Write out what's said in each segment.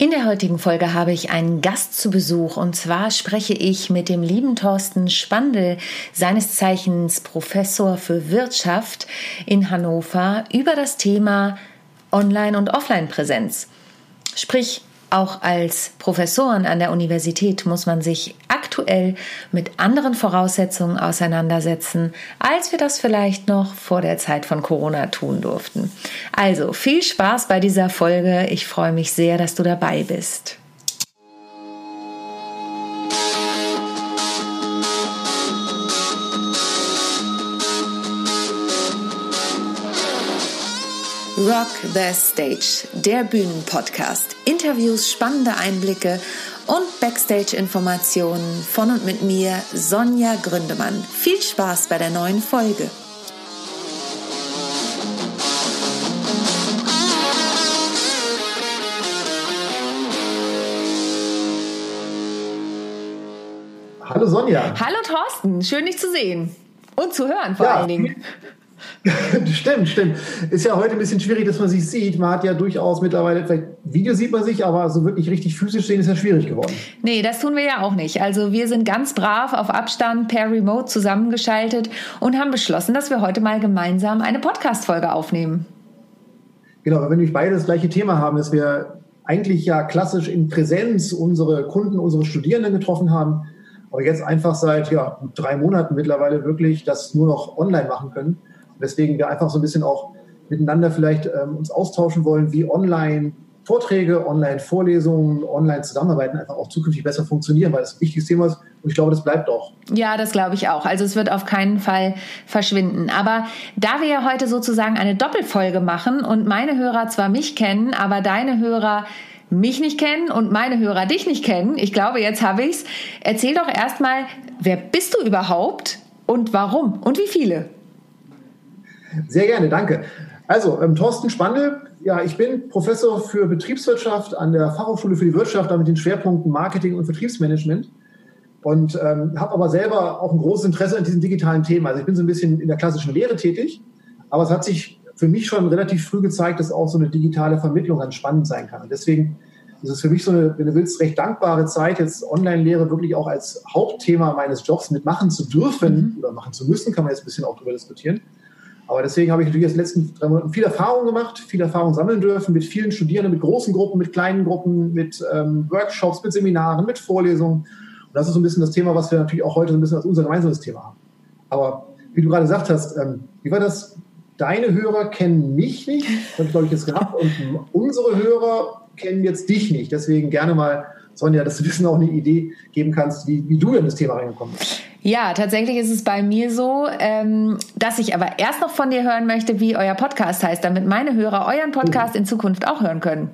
In der heutigen Folge habe ich einen Gast zu Besuch und zwar spreche ich mit dem lieben Thorsten Spandl, seines Zeichens Professor für Wirtschaft in Hannover, über das Thema Online- und Offline-Präsenz. Sprich, auch als Professoren an der Universität muss man sich aktuell mit anderen Voraussetzungen auseinandersetzen, als wir das vielleicht noch vor der Zeit von Corona tun durften. Also viel Spaß bei dieser Folge. Ich freue mich sehr, dass du dabei bist. Rock the Stage, der Bühnenpodcast. Interviews, spannende Einblicke und Backstage-Informationen von und mit mir, Sonja Gründemann. Viel Spaß bei der neuen Folge. Hallo Sonja. Hallo Thorsten, schön dich zu sehen und zu hören vor ja. allen Dingen. stimmt, stimmt. Ist ja heute ein bisschen schwierig, dass man sich sieht. Man hat ja durchaus mittlerweile, vielleicht Video sieht man sich, aber so wirklich richtig physisch sehen ist ja schwierig geworden. Nee, das tun wir ja auch nicht. Also wir sind ganz brav auf Abstand per Remote zusammengeschaltet und haben beschlossen, dass wir heute mal gemeinsam eine Podcast-Folge aufnehmen. Genau, wenn wir nämlich beide das gleiche Thema haben, dass wir eigentlich ja klassisch in Präsenz unsere Kunden, unsere Studierenden getroffen haben, aber jetzt einfach seit ja, drei Monaten mittlerweile wirklich das nur noch online machen können weswegen wir einfach so ein bisschen auch miteinander vielleicht ähm, uns austauschen wollen, wie online Vorträge, Online-Vorlesungen, Online-Zusammenarbeiten einfach auch zukünftig besser funktionieren, weil das ein wichtiges Thema ist und ich glaube, das bleibt auch. Ja, das glaube ich auch. Also es wird auf keinen Fall verschwinden. Aber da wir ja heute sozusagen eine Doppelfolge machen und meine Hörer zwar mich kennen, aber deine Hörer mich nicht kennen und meine Hörer dich nicht kennen, ich glaube, jetzt habe ich's. Erzähl doch erstmal, wer bist du überhaupt und warum und wie viele? Sehr gerne, danke. Also, ähm, Thorsten Spandl, ja, ich bin Professor für Betriebswirtschaft an der Fachhochschule für die Wirtschaft, mit den Schwerpunkten Marketing und Vertriebsmanagement. Und ähm, habe aber selber auch ein großes Interesse an diesen digitalen Themen. Also ich bin so ein bisschen in der klassischen Lehre tätig, aber es hat sich für mich schon relativ früh gezeigt, dass auch so eine digitale Vermittlung ganz spannend sein kann. Und deswegen ist es für mich so eine, wenn du willst, recht dankbare Zeit, jetzt Online-Lehre wirklich auch als Hauptthema meines Jobs mitmachen zu dürfen mhm. oder machen zu müssen, kann man jetzt ein bisschen auch darüber diskutieren. Aber deswegen habe ich natürlich in den letzten drei Monaten viel Erfahrung gemacht, viel Erfahrung sammeln dürfen mit vielen Studierenden, mit großen Gruppen, mit kleinen Gruppen, mit ähm, Workshops, mit Seminaren, mit Vorlesungen. Und das ist so ein bisschen das Thema, was wir natürlich auch heute so ein bisschen als unser gemeinsames Thema haben. Aber wie du gerade gesagt hast, ähm, wie war das? Deine Hörer kennen mich nicht, das habe ich glaube ich jetzt gehabt, und unsere Hörer kennen jetzt dich nicht. Deswegen gerne mal, Sonja, dass du ein bisschen auch eine Idee geben kannst, wie, wie du in das Thema reingekommen bist. Ja, tatsächlich ist es bei mir so, ähm, dass ich aber erst noch von dir hören möchte, wie euer Podcast heißt, damit meine Hörer euren Podcast in Zukunft auch hören können.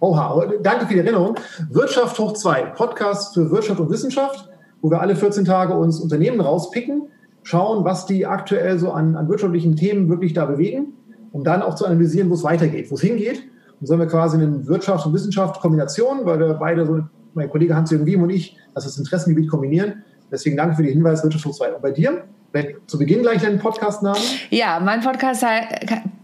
Oha, danke für die Erinnerung. Wirtschaft hoch 2, Podcast für Wirtschaft und Wissenschaft, wo wir alle 14 Tage uns Unternehmen rauspicken, schauen, was die aktuell so an, an wirtschaftlichen Themen wirklich da bewegen, um dann auch zu analysieren, wo es weitergeht, wo es hingeht. So haben wir quasi eine Wirtschaft- und Wissenschaft-Kombination, weil wir beide so, mein Kollege Hans-Jürgen Wiem und ich, das Interessengebiet kombinieren Deswegen danke für den Hinweis, Wirtschaftsschutz 2. Und bei dir? zu Beginn gleich deinen Podcast-Namen? Ja, mein Podcast,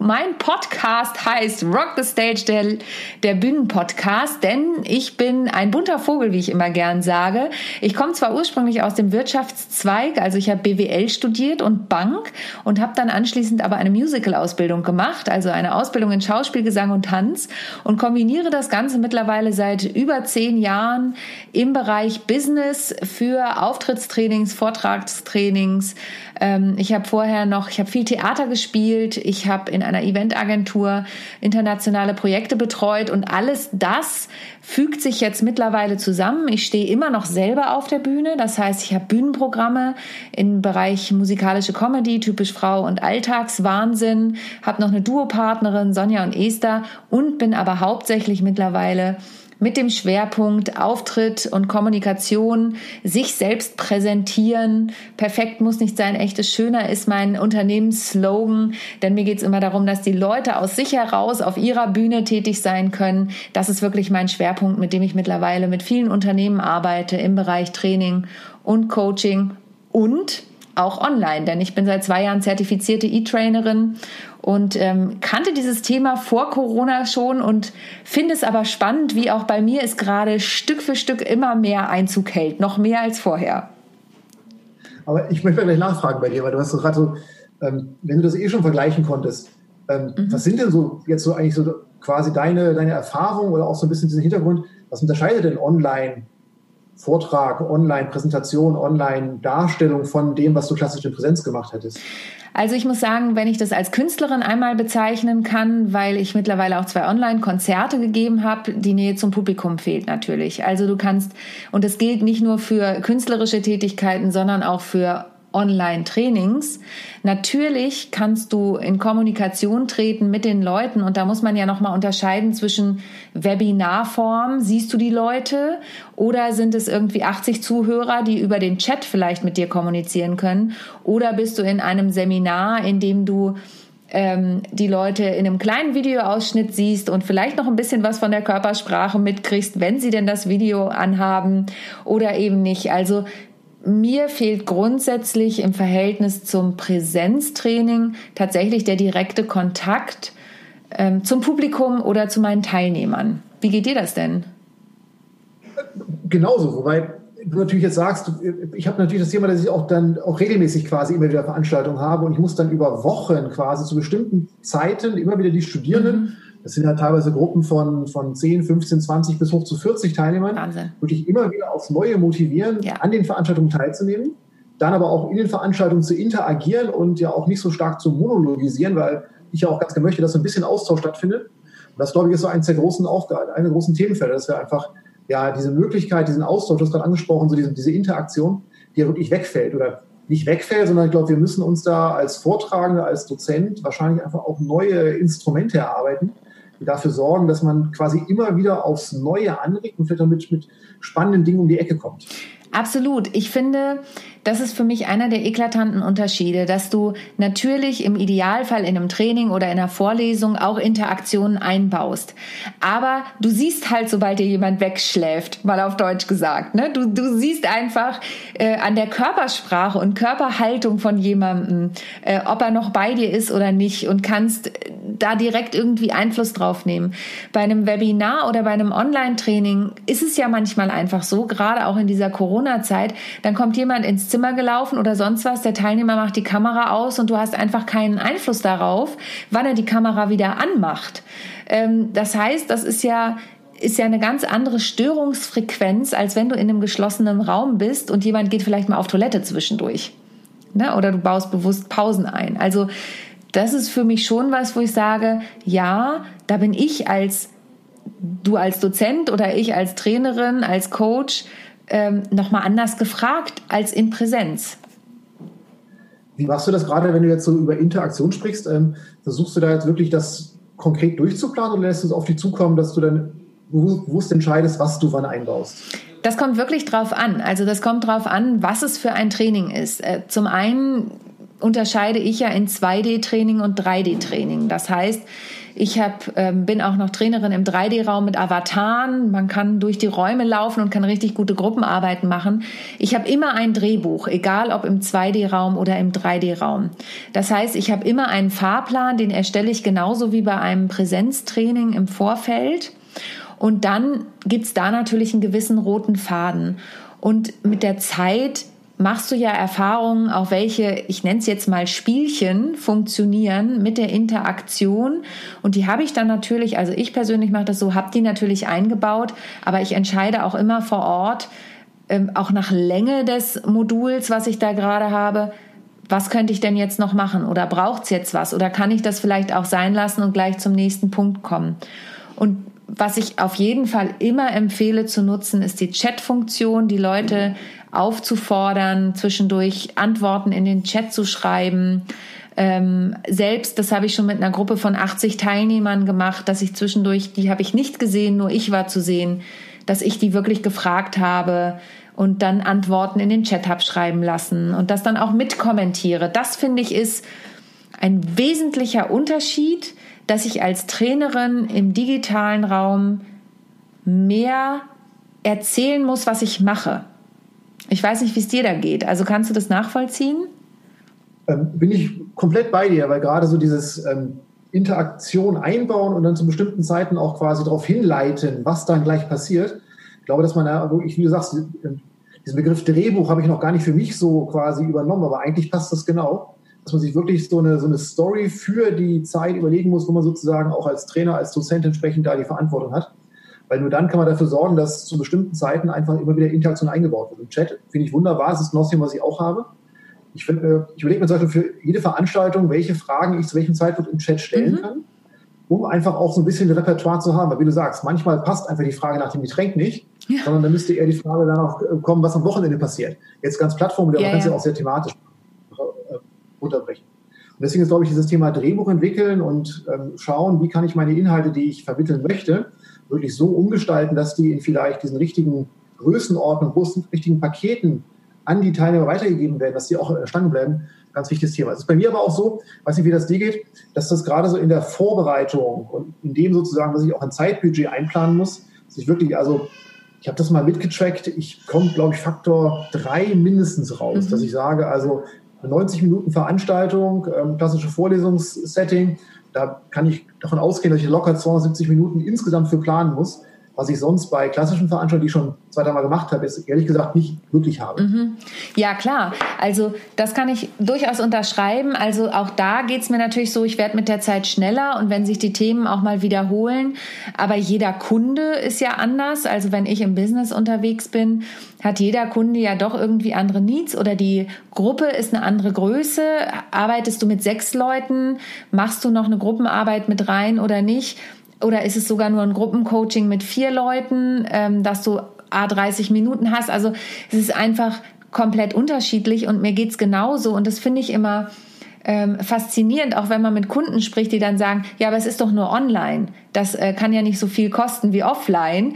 mein Podcast heißt Rock the Stage, der, der Bühnenpodcast, denn ich bin ein bunter Vogel, wie ich immer gern sage. Ich komme zwar ursprünglich aus dem Wirtschaftszweig, also ich habe BWL studiert und Bank und habe dann anschließend aber eine Musical-Ausbildung gemacht, also eine Ausbildung in Schauspiel, Gesang und Tanz und kombiniere das Ganze mittlerweile seit über zehn Jahren im Bereich Business für Auftrittstrainings, Vortragstrainings, ähm, ich habe vorher noch, ich habe viel Theater gespielt, ich habe in einer Eventagentur internationale Projekte betreut und alles das fügt sich jetzt mittlerweile zusammen. Ich stehe immer noch selber auf der Bühne, das heißt, ich habe Bühnenprogramme im Bereich musikalische Comedy, typisch Frau und Alltagswahnsinn, habe noch eine Duopartnerin Sonja und Esther und bin aber hauptsächlich mittlerweile mit dem Schwerpunkt Auftritt und Kommunikation, sich selbst präsentieren. Perfekt muss nicht sein, echtes Schöner ist mein Unternehmensslogan, denn mir geht es immer darum, dass die Leute aus sich heraus auf ihrer Bühne tätig sein können. Das ist wirklich mein Schwerpunkt, mit dem ich mittlerweile mit vielen Unternehmen arbeite im Bereich Training und Coaching und auch online, denn ich bin seit zwei Jahren zertifizierte E-Trainerin und ähm, kannte dieses Thema vor Corona schon und finde es aber spannend, wie auch bei mir es gerade Stück für Stück immer mehr Einzug hält, noch mehr als vorher. Aber ich möchte gleich nachfragen bei dir, weil du hast gerade so, ähm, wenn du das eh schon vergleichen konntest, ähm, mhm. was sind denn so jetzt so eigentlich so quasi deine, deine Erfahrung oder auch so ein bisschen diesen Hintergrund, was unterscheidet denn online Vortrag, Online-Präsentation, Online-Darstellung von dem, was du klassisch in Präsenz gemacht hättest? Also ich muss sagen, wenn ich das als Künstlerin einmal bezeichnen kann, weil ich mittlerweile auch zwei Online-Konzerte gegeben habe, die Nähe zum Publikum fehlt natürlich. Also du kannst, und das gilt nicht nur für künstlerische Tätigkeiten, sondern auch für Online-Trainings. Natürlich kannst du in Kommunikation treten mit den Leuten und da muss man ja nochmal unterscheiden zwischen Webinarform, siehst du die Leute oder sind es irgendwie 80 Zuhörer, die über den Chat vielleicht mit dir kommunizieren können oder bist du in einem Seminar, in dem du ähm, die Leute in einem kleinen Videoausschnitt siehst und vielleicht noch ein bisschen was von der Körpersprache mitkriegst, wenn sie denn das Video anhaben oder eben nicht. Also mir fehlt grundsätzlich im Verhältnis zum Präsenztraining tatsächlich der direkte Kontakt ähm, zum Publikum oder zu meinen Teilnehmern. Wie geht dir das denn? Genauso, wobei du natürlich jetzt sagst, ich habe natürlich das Thema, dass ich auch dann auch regelmäßig quasi immer wieder Veranstaltungen habe und ich muss dann über Wochen quasi zu bestimmten Zeiten immer wieder die Studierenden mhm das sind ja teilweise Gruppen von, von 10, 15, 20 bis hoch zu 40 Teilnehmern. Wahnsinn. Wirklich immer wieder aufs Neue motivieren, ja. an den Veranstaltungen teilzunehmen. Dann aber auch in den Veranstaltungen zu interagieren und ja auch nicht so stark zu monologisieren, weil ich ja auch ganz gerne möchte, dass so ein bisschen Austausch stattfindet. Und das, glaube ich, ist so eines der großen Aufgaben, eine der großen Themenfelder, dass wir einfach ja diese Möglichkeit, diesen Austausch, du hast gerade angesprochen, so diese, diese Interaktion, die ja wirklich wegfällt oder nicht wegfällt, sondern ich glaube, wir müssen uns da als Vortragender, als Dozent wahrscheinlich einfach auch neue Instrumente erarbeiten, dafür sorgen, dass man quasi immer wieder aufs Neue anregt und vielleicht auch mit, mit spannenden Dingen um die Ecke kommt. Absolut. Ich finde, das ist für mich einer der eklatanten Unterschiede, dass du natürlich im Idealfall in einem Training oder in einer Vorlesung auch Interaktionen einbaust. Aber du siehst halt, sobald dir jemand wegschläft, mal auf Deutsch gesagt. Ne? Du, du siehst einfach äh, an der Körpersprache und Körperhaltung von jemandem, äh, ob er noch bei dir ist oder nicht und kannst äh, da direkt irgendwie Einfluss drauf nehmen. Bei einem Webinar oder bei einem Online-Training ist es ja manchmal einfach so, gerade auch in dieser Corona-Zeit, dann kommt jemand ins Zimmer gelaufen oder sonst was. Der Teilnehmer macht die Kamera aus und du hast einfach keinen Einfluss darauf, wann er die Kamera wieder anmacht. Ähm, das heißt, das ist ja ist ja eine ganz andere Störungsfrequenz, als wenn du in einem geschlossenen Raum bist und jemand geht vielleicht mal auf Toilette zwischendurch. Ne? Oder du baust bewusst Pausen ein. Also das ist für mich schon was, wo ich sage, ja, da bin ich als du als Dozent oder ich als Trainerin, als Coach ähm, nochmal anders gefragt als in Präsenz. Wie machst du das gerade, wenn du jetzt so über Interaktion sprichst? Ähm, versuchst du da jetzt wirklich das konkret durchzuplanen oder lässt du es auf dich zukommen, dass du dann bewusst entscheidest, was du wann einbaust? Das kommt wirklich drauf an. Also das kommt drauf an, was es für ein Training ist. Äh, zum einen unterscheide ich ja in 2D-Training und 3D-Training. Das heißt, ich hab, ähm, bin auch noch Trainerin im 3D-Raum mit Avataren. Man kann durch die Räume laufen und kann richtig gute Gruppenarbeiten machen. Ich habe immer ein Drehbuch, egal ob im 2D-Raum oder im 3D-Raum. Das heißt, ich habe immer einen Fahrplan, den erstelle ich genauso wie bei einem Präsenztraining im Vorfeld. Und dann gibt's da natürlich einen gewissen roten Faden. Und mit der Zeit machst du ja Erfahrungen, auch welche, ich nenne es jetzt mal Spielchen, funktionieren mit der Interaktion. Und die habe ich dann natürlich, also ich persönlich mache das so, habe die natürlich eingebaut, aber ich entscheide auch immer vor Ort, ähm, auch nach Länge des Moduls, was ich da gerade habe, was könnte ich denn jetzt noch machen? Oder braucht es jetzt was? Oder kann ich das vielleicht auch sein lassen und gleich zum nächsten Punkt kommen? Und was ich auf jeden Fall immer empfehle zu nutzen, ist die Chat-Funktion, die Leute aufzufordern, zwischendurch Antworten in den Chat zu schreiben. Ähm, selbst, das habe ich schon mit einer Gruppe von 80 Teilnehmern gemacht, dass ich zwischendurch, die habe ich nicht gesehen, nur ich war zu sehen, dass ich die wirklich gefragt habe und dann Antworten in den Chat habe schreiben lassen und das dann auch mitkommentiere. Das finde ich ist ein wesentlicher Unterschied, dass ich als Trainerin im digitalen Raum mehr erzählen muss, was ich mache. Ich weiß nicht, wie es dir da geht. Also kannst du das nachvollziehen? ähm, bin ich komplett bei dir, weil gerade so dieses ähm, Interaktion einbauen und dann zu bestimmten Zeiten auch quasi darauf hinleiten, was dann gleich passiert. Ich glaube, dass man da wirklich, wie du sagst, diesen Begriff Drehbuch habe ich noch gar nicht für mich so quasi übernommen, aber eigentlich passt das genau, dass man sich wirklich so eine, so eine Story für die Zeit überlegen muss, wo man sozusagen auch als Trainer, als Dozent entsprechend da die Verantwortung hat. Weil nur dann kann man dafür sorgen, dass zu bestimmten Zeiten einfach immer wieder Interaktion eingebaut wird. Im Chat finde ich wunderbar, das ist ein Thema, was ich auch habe. Ich, find, äh, ich überlege mir zum Beispiel für jede Veranstaltung, welche Fragen ich zu welchem Zeitpunkt im Chat stellen mhm. kann, um einfach auch so ein bisschen Repertoire zu haben. Weil wie du sagst, manchmal passt einfach die Frage nach dem Getränk nicht, ja. sondern dann müsste eher die Frage danach äh, kommen, was am Wochenende passiert. Jetzt ganz Plattform, ja, man kann es ja. auch sehr thematisch runterbrechen. Und deswegen ist, glaube ich, dieses Thema Drehbuch entwickeln und ähm, schauen, wie kann ich meine Inhalte, die ich vermitteln möchte, wirklich so umgestalten, dass die in vielleicht diesen richtigen Größenordnung, richtigen Paketen an die Teilnehmer weitergegeben werden, dass die auch erstanden bleiben. Ganz wichtiges Thema. Es ist bei mir aber auch so, weiß nicht, wie das dir geht, dass das gerade so in der Vorbereitung und in dem sozusagen, was ich auch ein Zeitbudget einplanen muss, dass ich wirklich, also ich habe das mal mitgetrackt, ich komme, glaube ich, Faktor drei mindestens raus, mhm. dass ich sage, also 90 Minuten Veranstaltung, ähm, klassische Vorlesungssetting, da kann ich davon ausgehen, dass ich locker 270 Minuten insgesamt für planen muss was ich sonst bei klassischen Veranstaltungen, die ich schon zwei, dreimal gemacht habe, ist ehrlich gesagt nicht wirklich habe. Mhm. Ja, klar. Also das kann ich durchaus unterschreiben. Also auch da geht es mir natürlich so, ich werde mit der Zeit schneller und wenn sich die Themen auch mal wiederholen. Aber jeder Kunde ist ja anders. Also wenn ich im Business unterwegs bin, hat jeder Kunde ja doch irgendwie andere Needs oder die Gruppe ist eine andere Größe. Arbeitest du mit sechs Leuten? Machst du noch eine Gruppenarbeit mit rein oder nicht? Oder ist es sogar nur ein Gruppencoaching mit vier Leuten, ähm, dass du A 30 Minuten hast? Also es ist einfach komplett unterschiedlich und mir geht's genauso und das finde ich immer ähm, faszinierend, auch wenn man mit Kunden spricht, die dann sagen, ja, aber es ist doch nur online. Das äh, kann ja nicht so viel kosten wie offline.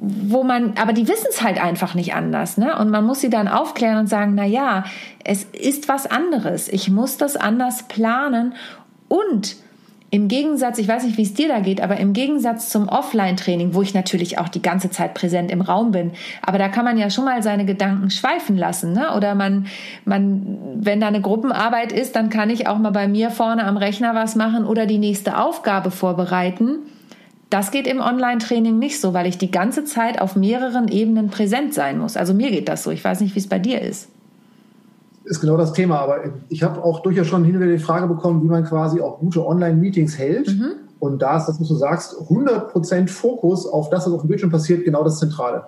Wo man, aber die wissen es halt einfach nicht anders, ne? Und man muss sie dann aufklären und sagen, na ja, es ist was anderes. Ich muss das anders planen und im Gegensatz, ich weiß nicht, wie es dir da geht, aber im Gegensatz zum Offline-Training, wo ich natürlich auch die ganze Zeit präsent im Raum bin, aber da kann man ja schon mal seine Gedanken schweifen lassen, ne? Oder man, man, wenn da eine Gruppenarbeit ist, dann kann ich auch mal bei mir vorne am Rechner was machen oder die nächste Aufgabe vorbereiten. Das geht im Online-Training nicht so, weil ich die ganze Zeit auf mehreren Ebenen präsent sein muss. Also mir geht das so. Ich weiß nicht, wie es bei dir ist ist genau das Thema. Aber ich habe auch durchaus schon hin und wieder die Frage bekommen, wie man quasi auch gute Online-Meetings hält. Mhm. Und da ist das, was du sagst, 100% Fokus auf das, was auf dem Bildschirm passiert, genau das Zentrale.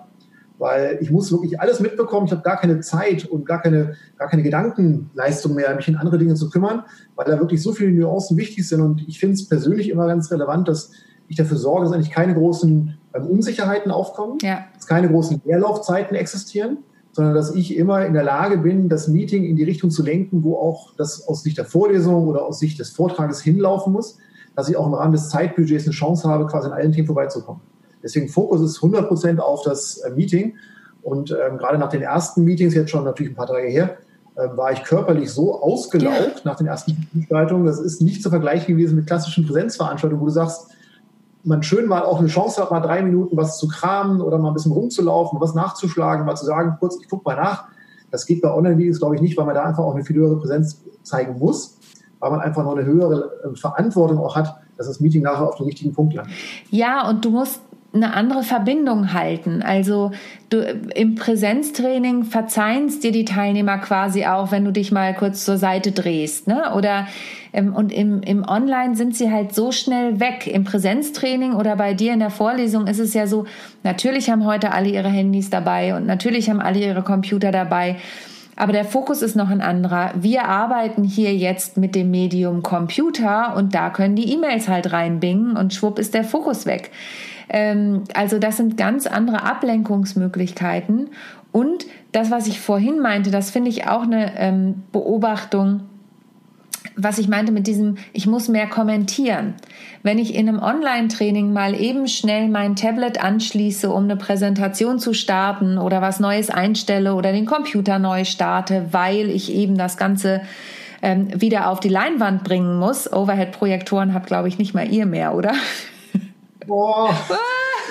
Weil ich muss wirklich alles mitbekommen. Ich habe gar keine Zeit und gar keine, gar keine Gedankenleistung mehr, mich in andere Dinge zu kümmern, weil da wirklich so viele Nuancen wichtig sind. Und ich finde es persönlich immer ganz relevant, dass ich dafür sorge, dass eigentlich keine großen ähm, Unsicherheiten aufkommen, ja. dass keine großen Leerlaufzeiten existieren sondern dass ich immer in der Lage bin, das Meeting in die Richtung zu lenken, wo auch das aus Sicht der Vorlesung oder aus Sicht des Vortrages hinlaufen muss, dass ich auch im Rahmen des Zeitbudgets eine Chance habe, quasi an allen Themen vorbeizukommen. Deswegen Fokus ist 100 Prozent auf das äh, Meeting. Und ähm, gerade nach den ersten Meetings, jetzt schon natürlich ein paar Tage her, äh, war ich körperlich so ausgelaugt ja. nach den ersten Veranstaltungen. Das ist nicht zu vergleichen gewesen mit klassischen Präsenzveranstaltungen, wo du sagst, man schön mal auch eine Chance hat, mal drei Minuten was zu kramen oder mal ein bisschen rumzulaufen, was nachzuschlagen, mal zu sagen, kurz, ich gucke mal nach. Das geht bei Online-Videos, glaube ich, nicht, weil man da einfach auch eine viel höhere Präsenz zeigen muss, weil man einfach noch eine höhere äh, Verantwortung auch hat, dass das Meeting nachher auf den richtigen Punkt landet. Ja, und du musst eine andere Verbindung halten. Also du im Präsenztraining verzeihen dir die Teilnehmer quasi auch, wenn du dich mal kurz zur Seite drehst, ne? Oder ähm, und im, im Online sind sie halt so schnell weg. Im Präsenztraining oder bei dir in der Vorlesung ist es ja so, natürlich haben heute alle ihre Handys dabei und natürlich haben alle ihre Computer dabei. Aber der Fokus ist noch ein anderer. Wir arbeiten hier jetzt mit dem Medium Computer und da können die E-Mails halt reinbingen und schwupp ist der Fokus weg. Ähm, also das sind ganz andere Ablenkungsmöglichkeiten. Und das, was ich vorhin meinte, das finde ich auch eine ähm, Beobachtung, was ich meinte mit diesem, ich muss mehr kommentieren. Wenn ich in einem Online-Training mal eben schnell mein Tablet anschließe, um eine Präsentation zu starten oder was Neues einstelle oder den Computer neu starte, weil ich eben das Ganze ähm, wieder auf die Leinwand bringen muss. Overhead-Projektoren habt, glaube ich, nicht mal ihr mehr, oder? Boah,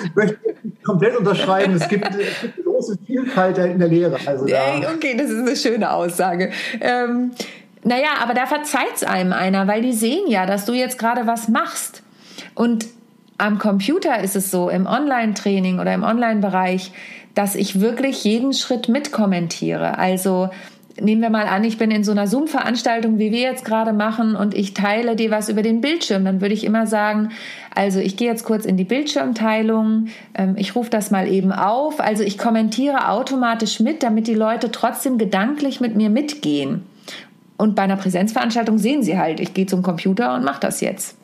ich möchte komplett unterschreiben. Es gibt, es gibt große Vielfalt in der Lehre. Also da. Okay, das ist eine schöne Aussage. Ähm, Naja, aber da verzeiht es einem einer, weil die sehen ja, dass du jetzt gerade was machst. Und am Computer ist es so, im Online-Training oder im Online-Bereich, dass ich wirklich jeden Schritt mitkommentiere. Also nehmen wir mal an, ich bin in so einer Zoom-Veranstaltung, wie wir jetzt gerade machen, und ich teile dir was über den Bildschirm, dann würde ich immer sagen, also ich gehe jetzt kurz in die Bildschirmteilung, ähm, ich rufe das mal eben auf, also ich kommentiere automatisch mit, damit die Leute trotzdem gedanklich mit mir mitgehen. Und bei einer Präsenzveranstaltung sehen sie halt, ich gehe zum Computer und mache das jetzt.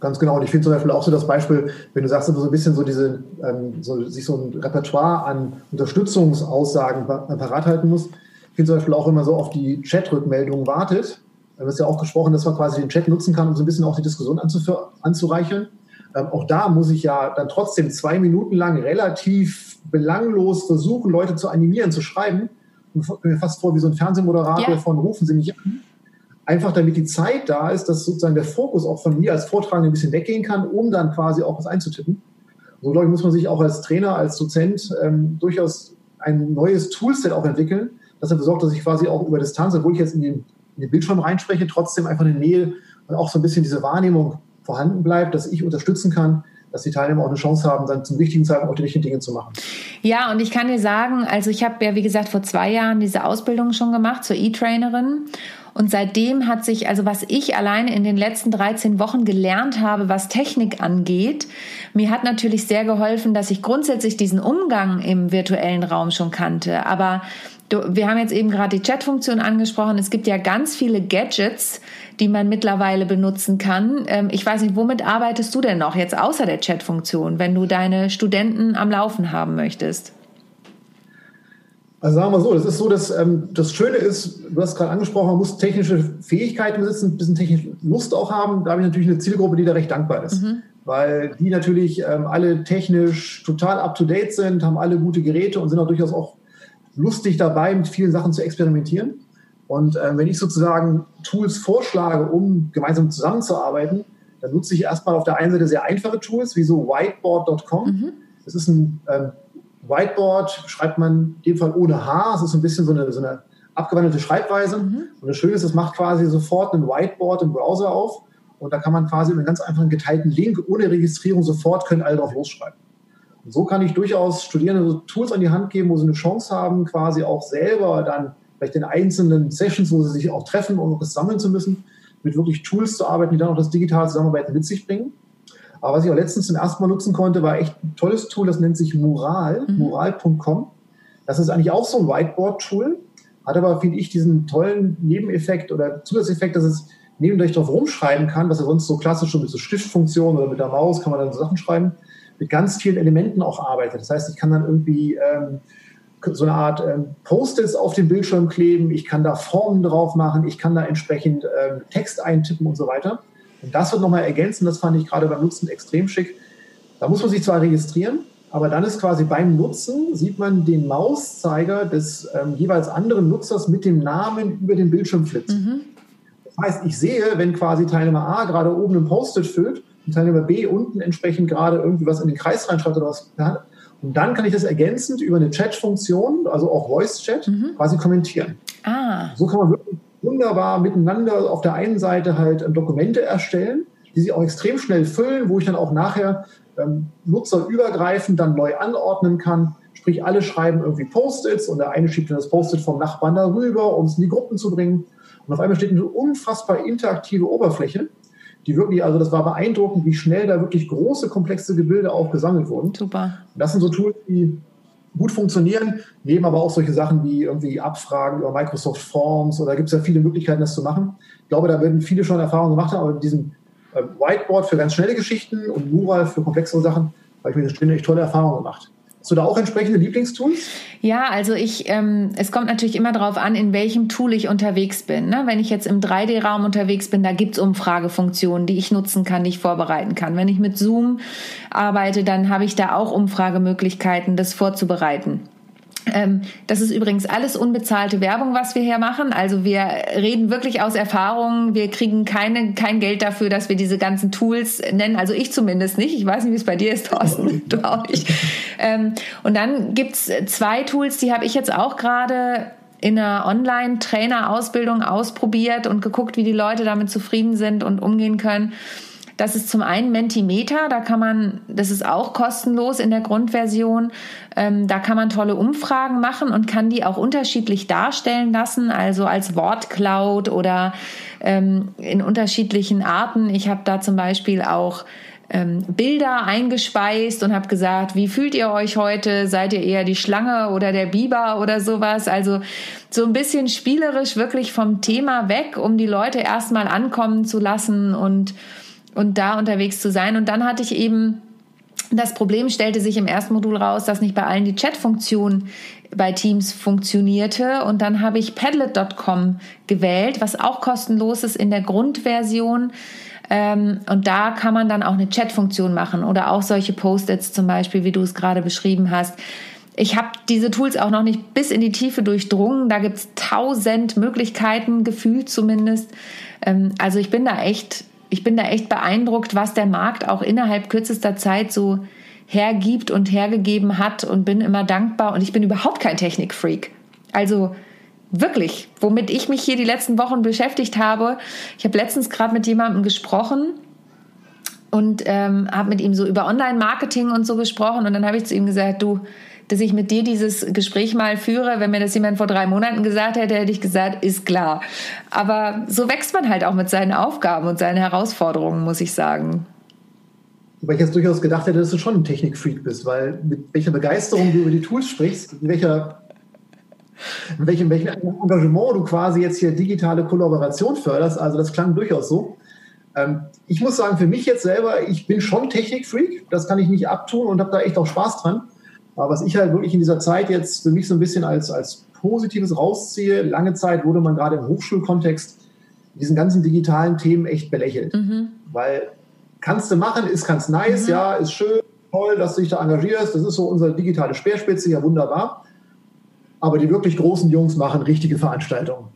Ganz genau. Und ich finde zum Beispiel auch so das Beispiel, wenn du sagst, so ein bisschen so diese, ähm, so, sich so ein Repertoire an Unterstützungsaussagen parat halten muss. Ich finde zum Beispiel auch, wenn man so auf die Chat-Rückmeldungen wartet, wir haben es ja auch gesprochen, dass man quasi den Chat nutzen kann, um so ein bisschen auch die Diskussion anzureichern. Ähm, auch da muss ich ja dann trotzdem zwei Minuten lang relativ belanglos versuchen, Leute zu animieren, zu schreiben. Und mir fast vor wie so ein Fernsehmoderator ja. von rufen Sie mich an einfach damit die Zeit da ist, dass sozusagen der Fokus auch von mir als Vortragender ein bisschen weggehen kann, um dann quasi auch was einzutippen. So, glaube ich, muss man sich auch als Trainer, als Dozent ähm, durchaus ein neues Toolset auch entwickeln, das dafür sorgt, dass ich quasi auch über Distanz, obwohl ich jetzt in den, in den Bildschirm reinspreche, trotzdem einfach eine Nähe und auch so ein bisschen diese Wahrnehmung vorhanden bleibt, dass ich unterstützen kann, dass die Teilnehmer auch eine Chance haben, dann zum richtigen Zeitpunkt auch die richtigen Dinge zu machen. Ja, und ich kann dir sagen, also ich habe ja, wie gesagt, vor zwei Jahren diese Ausbildung schon gemacht zur E-Trainerin und seitdem hat sich, also was ich alleine in den letzten 13 Wochen gelernt habe, was Technik angeht, mir hat natürlich sehr geholfen, dass ich grundsätzlich diesen Umgang im virtuellen Raum schon kannte. Aber wir haben jetzt eben gerade die Chat-Funktion angesprochen. Es gibt ja ganz viele Gadgets, die man mittlerweile benutzen kann. Ähm, ich weiß nicht, womit arbeitest du denn noch jetzt außer der Chat-Funktion, wenn du deine Studenten am Laufen haben möchtest? Also sagen wir so, das ist so, dass ähm, das Schöne ist, du hast gerade angesprochen, man muss technische Fähigkeiten besitzen, ein bisschen technische Lust auch haben. Da habe ich natürlich eine Zielgruppe, die da recht dankbar ist. Mhm. Weil die natürlich ähm, alle technisch total up-to-date sind, haben alle gute Geräte und sind auch durchaus auch lustig dabei, mit vielen Sachen zu experimentieren. Und äh, wenn ich sozusagen Tools vorschlage, um gemeinsam zusammenzuarbeiten, dann nutze ich erstmal auf der einen Seite sehr einfache Tools, wie so whiteboard.com. Mhm. Das ist ein ähm, Whiteboard schreibt man in dem Fall ohne H. Es ist so ein bisschen so eine, so eine abgewandelte Schreibweise. Mhm. Und das Schöne ist, es macht quasi sofort ein Whiteboard im Browser auf. Und da kann man quasi mit einem ganz einfachen geteilten Link ohne Registrierung sofort können alle drauf losschreiben. Und so kann ich durchaus Studierenden so Tools an die Hand geben, wo sie eine Chance haben, quasi auch selber dann vielleicht in einzelnen Sessions, wo sie sich auch treffen, um das sammeln zu müssen, mit wirklich Tools zu arbeiten, die dann auch das digitale Zusammenarbeiten mit sich bringen. Aber was ich auch letztens zum ersten Mal nutzen konnte, war echt ein tolles Tool, das nennt sich Mural, mhm. mural.com. Das ist eigentlich auch so ein Whiteboard-Tool, hat aber, finde ich, diesen tollen Nebeneffekt oder Zusatzeffekt, dass es nebendurch drauf rumschreiben kann, was ja sonst so klassisch schon mit so Stiftfunktion oder mit der Maus kann man dann so Sachen schreiben, mit ganz vielen Elementen auch arbeitet. Das heißt, ich kann dann irgendwie ähm, so eine Art ähm, Post-its auf den Bildschirm kleben, ich kann da Formen drauf machen, ich kann da entsprechend ähm, Text eintippen und so weiter. Und das wird nochmal ergänzen, das fand ich gerade beim Nutzen extrem schick. Da muss man sich zwar registrieren, aber dann ist quasi beim Nutzen, sieht man den Mauszeiger des ähm, jeweils anderen Nutzers mit dem Namen über den Bildschirm flitzen. Mhm. Das heißt, ich sehe, wenn quasi Teilnehmer A gerade oben ein Post-it füllt und Teilnehmer B unten entsprechend gerade irgendwie was in den Kreis reinschreibt oder was. Und dann kann ich das ergänzend über eine Chat-Funktion, also auch Voice-Chat, mhm. quasi kommentieren. Ah. So kann man wirklich wunderbar miteinander auf der einen Seite halt ähm, Dokumente erstellen, die sich auch extrem schnell füllen, wo ich dann auch nachher ähm, nutzerübergreifend dann neu anordnen kann. Sprich, alle schreiben irgendwie Post-its und der eine schiebt dann das Post-it vom Nachbarn darüber, um es in die Gruppen zu bringen. Und auf einmal steht eine unfassbar interaktive Oberfläche, die wirklich, also das war beeindruckend, wie schnell da wirklich große, komplexe Gebilde auch gesammelt wurden. Super. Und das sind so Tools, die gut funktionieren, neben aber auch solche Sachen wie irgendwie Abfragen über Microsoft Forms oder gibt es ja viele Möglichkeiten, das zu machen. Ich glaube, da werden viele schon Erfahrungen gemacht haben, aber mit diesem ähm, Whiteboard für ganz schnelle Geschichten und Mural für komplexere Sachen habe ich mir das echt tolle Erfahrungen gemacht. Hast du da auch entsprechende Lieblingstools? Ja, also ich, ähm, es kommt natürlich immer darauf an, in welchem Tool ich unterwegs bin. Ne? Wenn ich jetzt im 3D-Raum unterwegs bin, da gibt's Umfragefunktionen, die ich nutzen kann, die ich vorbereiten kann. Wenn ich mit Zoom arbeite, dann habe ich da auch Umfragemöglichkeiten, das vorzubereiten. Ähm, das ist übrigens alles unbezahlte Werbung, was wir hier machen. Also wir reden wirklich aus Erfahrung. Wir kriegen keine, kein Geld dafür, dass wir diese ganzen Tools nennen. Also ich zumindest nicht. Ich weiß nicht, wie es bei dir ist, Thorsten. Du auch nicht. Ähm, und dann gibt's zwei Tools, die habe ich jetzt auch gerade in einer Online-Trainer-Ausbildung ausprobiert und geguckt, wie die Leute damit zufrieden sind und umgehen können. Das ist zum einen Mentimeter, da kann man, das ist auch kostenlos in der Grundversion. Ähm, da kann man tolle Umfragen machen und kann die auch unterschiedlich darstellen lassen, also als Wortcloud oder ähm, in unterschiedlichen Arten. Ich habe da zum Beispiel auch ähm, Bilder eingespeist und habe gesagt, wie fühlt ihr euch heute? Seid ihr eher die Schlange oder der Biber oder sowas? Also so ein bisschen spielerisch wirklich vom Thema weg, um die Leute erstmal ankommen zu lassen und und da unterwegs zu sein. Und dann hatte ich eben das Problem stellte sich im ersten Modul raus, dass nicht bei allen die Chat-Funktion bei Teams funktionierte. Und dann habe ich Padlet.com gewählt, was auch kostenlos ist in der Grundversion. Ähm, und da kann man dann auch eine Chat-Funktion machen oder auch solche Post-its zum Beispiel, wie du es gerade beschrieben hast. Ich habe diese Tools auch noch nicht bis in die Tiefe durchdrungen. Da gibt es tausend Möglichkeiten, gefühlt zumindest. Ähm, also ich bin da echt ich bin da echt beeindruckt, was der Markt auch innerhalb kürzester Zeit so hergibt und hergegeben hat und bin immer dankbar und ich bin überhaupt kein Technikfreak. Also wirklich, womit ich mich hier die letzten Wochen beschäftigt habe. Ich habe letztens gerade mit jemandem gesprochen und ähm, habe mit ihm so über Online-Marketing und so gesprochen und dann habe ich zu ihm gesagt, du, dass ich mit dir dieses Gespräch mal führe. Wenn mir das jemand vor drei Monaten gesagt hätte, hätte ich gesagt, ist klar. Aber so wächst man halt auch mit seinen Aufgaben und seinen Herausforderungen, muss ich sagen. Wobei ich jetzt durchaus gedacht hätte, dass du schon ein Technikfreak bist, weil mit welcher Begeisterung du über die Tools sprichst, mit welcher in welchem, welchem Engagement du quasi jetzt hier digitale Kollaboration förderst. Also das klang durchaus so. Ähm, ich muss sagen, für mich jetzt selber, ich bin schon Technikfreak, das kann ich nicht abtun und habe da echt auch Spaß dran. Aber was ich halt wirklich in dieser Zeit jetzt für mich so ein bisschen als, als Positives rausziehe, lange Zeit wurde man gerade im Hochschulkontext diesen ganzen digitalen Themen echt belächelt. Mhm. Weil kannst du machen, ist ganz nice, mhm. ja, ist schön, toll, dass du dich da engagierst, das ist so unsere digitale Speerspitze, ja wunderbar. Aber die wirklich großen Jungs machen richtige Veranstaltungen.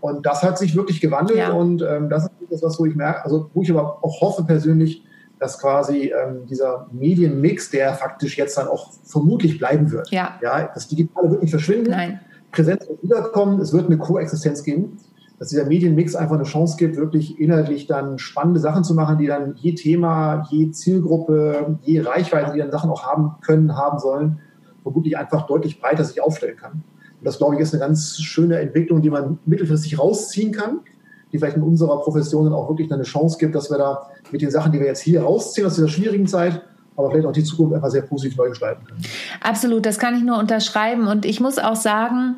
Und das hat sich wirklich gewandelt ja. und ähm, das ist das, was wo ich merke, also wo ich aber auch hoffe persönlich, dass quasi ähm, dieser Medienmix, der faktisch jetzt dann auch vermutlich bleiben wird. Ja. ja das Digitale wird nicht verschwinden. Nein. Präsenz wird wiederkommen. Es wird eine Koexistenz geben. Dass dieser Medienmix einfach eine Chance gibt, wirklich inhaltlich dann spannende Sachen zu machen, die dann je Thema, je Zielgruppe, je Reichweite, die dann Sachen auch haben können, haben sollen, vermutlich einfach deutlich breiter sich aufstellen kann. Und das, glaube ich, ist eine ganz schöne Entwicklung, die man mittelfristig rausziehen kann die vielleicht in unserer Profession auch wirklich eine Chance gibt, dass wir da mit den Sachen, die wir jetzt hier rausziehen aus dieser schwierigen Zeit, aber vielleicht auch die Zukunft einfach sehr positiv neu gestalten können. Absolut, das kann ich nur unterschreiben. Und ich muss auch sagen,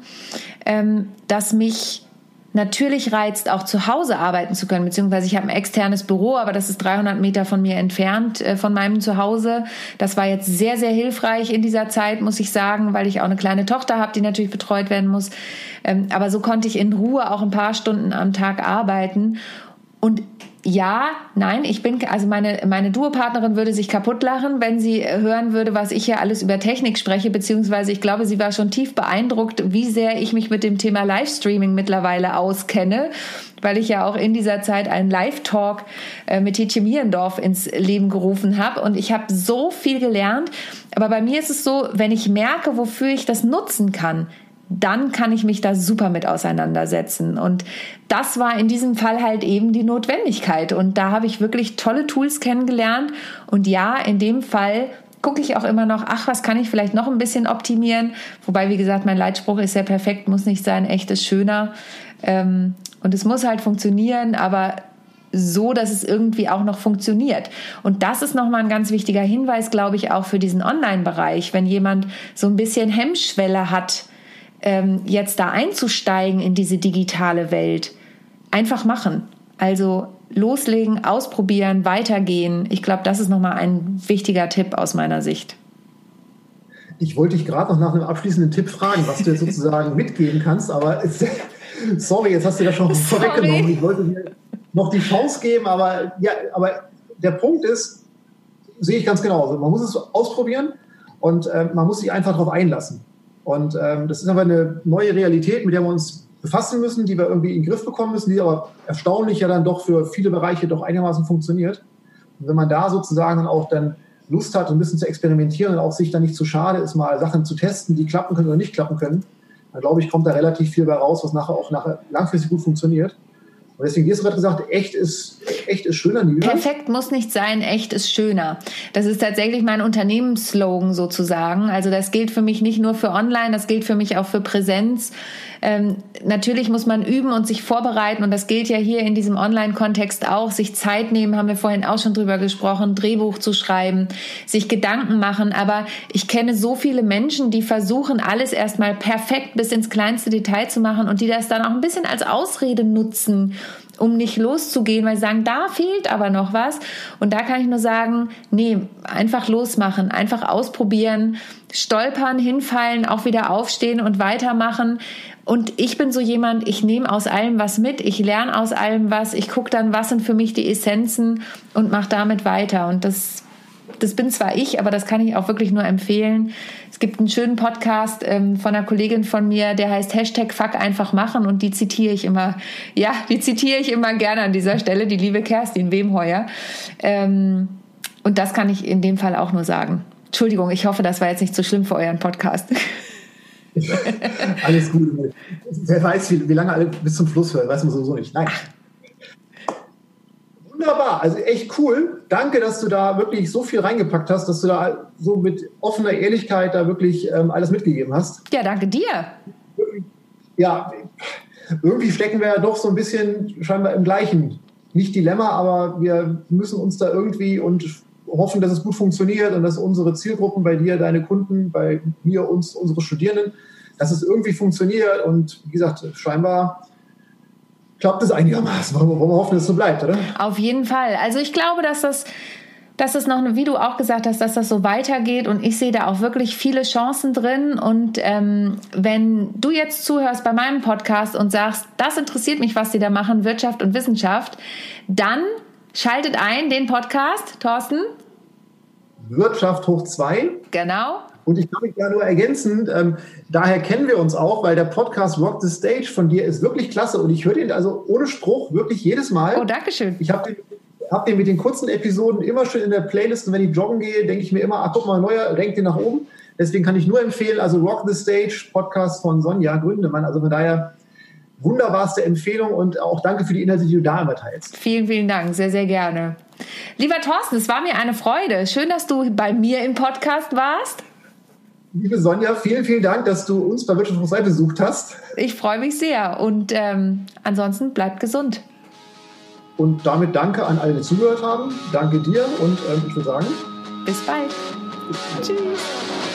ähm, dass mich natürlich reizt, auch zu Hause arbeiten zu können, beziehungsweise ich habe ein externes Büro, aber das ist 300 Meter von mir entfernt, äh, von meinem Zuhause. Das war jetzt sehr, sehr hilfreich in dieser Zeit, muss ich sagen, weil ich auch eine kleine Tochter habe, die natürlich betreut werden muss. Ähm, aber so konnte ich in Ruhe auch ein paar Stunden am Tag arbeiten. Und ja, nein, ich bin, also meine, meine Duopartnerin würde sich kaputt lachen, wenn sie hören würde, was ich hier alles über Technik spreche, beziehungsweise ich glaube, sie war schon tief beeindruckt, wie sehr ich mich mit dem Thema Livestreaming mittlerweile auskenne, weil ich ja auch in dieser Zeit einen Live-Talk äh, mit Tietje Mierendorf ins Leben gerufen habe und ich habe so viel gelernt. Aber bei mir ist es so, wenn ich merke, wofür ich das nutzen kann, dann kann ich mich da super mit auseinandersetzen. Und das war in diesem Fall halt eben die Notwendigkeit. Und da habe ich wirklich tolle Tools kennengelernt. Und ja, in dem Fall gucke ich auch immer noch, ach, was kann ich vielleicht noch ein bisschen optimieren? Wobei, wie gesagt, mein Leitspruch ist ja perfekt, muss nicht sein, echt ist schöner. Ähm, und es muss halt funktionieren, aber so, dass es irgendwie auch noch funktioniert. Und das ist nochmal ein ganz wichtiger Hinweis, glaube ich, auch für diesen Online-Bereich. Wenn jemand so ein bisschen Hemmschwelle hat, ähm, jetzt da einzusteigen in diese digitale Welt, einfach machen. Also loslegen, ausprobieren, weitergehen. Ich glaube, das ist nochmal ein wichtiger Tipp aus meiner Sicht. Ich wollte dich gerade noch nach einem abschließenden Tipp fragen, was du jetzt sozusagen mitgeben kannst, aber es, sorry, jetzt hast du das schon sorry. vorweggenommen. Ich wollte dir noch die Chance geben, aber ja, aber der Punkt ist, sehe ich ganz genauso. Man muss es ausprobieren und äh, man muss sich einfach darauf einlassen. Und ähm, das ist aber eine neue Realität, mit der wir uns befassen müssen, die wir irgendwie in den Griff bekommen müssen, die aber erstaunlich ja dann doch für viele Bereiche doch einigermaßen funktioniert. Und wenn man da sozusagen auch dann Lust hat, ein bisschen zu experimentieren und auch sich dann nicht zu schade ist, mal Sachen zu testen, die klappen können oder nicht klappen können, dann glaube ich, kommt da relativ viel bei raus, was nachher auch nachher langfristig gut funktioniert. Und deswegen, du gerade gesagt, echt ist, echt ist schöner. Nie Perfekt muss nicht sein, echt ist schöner. Das ist tatsächlich mein Unternehmensslogan sozusagen. Also das gilt für mich nicht nur für Online, das gilt für mich auch für Präsenz. Ähm, natürlich muss man üben und sich vorbereiten und das gilt ja hier in diesem Online-Kontext auch. Sich Zeit nehmen, haben wir vorhin auch schon drüber gesprochen, Drehbuch zu schreiben, sich Gedanken machen. Aber ich kenne so viele Menschen, die versuchen, alles erstmal perfekt bis ins kleinste Detail zu machen und die das dann auch ein bisschen als Ausrede nutzen um nicht loszugehen, weil sie sagen, da fehlt aber noch was. Und da kann ich nur sagen, nee, einfach losmachen, einfach ausprobieren, stolpern, hinfallen, auch wieder aufstehen und weitermachen. Und ich bin so jemand, ich nehme aus allem was mit, ich lerne aus allem was, ich gucke dann, was sind für mich die Essenzen und mache damit weiter. Und das, das bin zwar ich, aber das kann ich auch wirklich nur empfehlen. Es gibt einen schönen Podcast ähm, von einer Kollegin von mir, der heißt Hashtag Fuck einfach machen und die zitiere ich immer, ja, die zitiere ich immer gerne an dieser Stelle, die liebe Kerstin Wemheuer. Ähm, und das kann ich in dem Fall auch nur sagen. Entschuldigung, ich hoffe, das war jetzt nicht so schlimm für euren Podcast. Alles gut. Wer weiß, wie, wie, lange alle bis zum Schluss hören, weiß man sowieso nicht. Nein. Wunderbar, also echt cool. Danke, dass du da wirklich so viel reingepackt hast, dass du da so mit offener Ehrlichkeit da wirklich ähm, alles mitgegeben hast. Ja, danke dir. Ja, irgendwie stecken wir ja doch so ein bisschen scheinbar im gleichen, nicht Dilemma, aber wir müssen uns da irgendwie und hoffen, dass es gut funktioniert und dass unsere Zielgruppen bei dir, deine Kunden, bei mir, uns, unsere Studierenden, dass es irgendwie funktioniert. Und wie gesagt, scheinbar klappt es einigermaßen. Wollen wir hoffen, dass es so bleibt, oder? Auf jeden Fall. Also ich glaube, dass das dass es noch, wie du auch gesagt hast, dass das so weitergeht und ich sehe da auch wirklich viele Chancen drin. Und ähm, wenn du jetzt zuhörst bei meinem Podcast und sagst, das interessiert mich, was die da machen, Wirtschaft und Wissenschaft, dann Schaltet ein den Podcast, Thorsten. Wirtschaft hoch zwei. Genau. Und ich kann mich da nur ergänzen, ähm, daher kennen wir uns auch, weil der Podcast Rock the Stage von dir ist wirklich klasse und ich höre den also ohne Spruch wirklich jedes Mal. Oh, danke schön. Ich habe den, hab den mit den kurzen Episoden immer schön in der Playlist und wenn ich joggen gehe, denke ich mir immer, ach guck mal, neuer, renkt den nach oben. Deswegen kann ich nur empfehlen, also Rock the Stage Podcast von Sonja Gründemann. Also von daher wunderbarste Empfehlung und auch danke für die Inhalte, die du da immer teilst. Vielen, vielen Dank, sehr, sehr gerne. Lieber Thorsten, es war mir eine Freude. Schön, dass du bei mir im Podcast warst. Liebe Sonja, vielen, vielen Dank, dass du uns bei Wirtschaft Seite besucht hast. Ich freue mich sehr und ähm, ansonsten bleibt gesund. Und damit danke an alle, die zugehört haben. Danke dir und ähm, ich würde sagen, bis bald. Bis bald. Tschüss.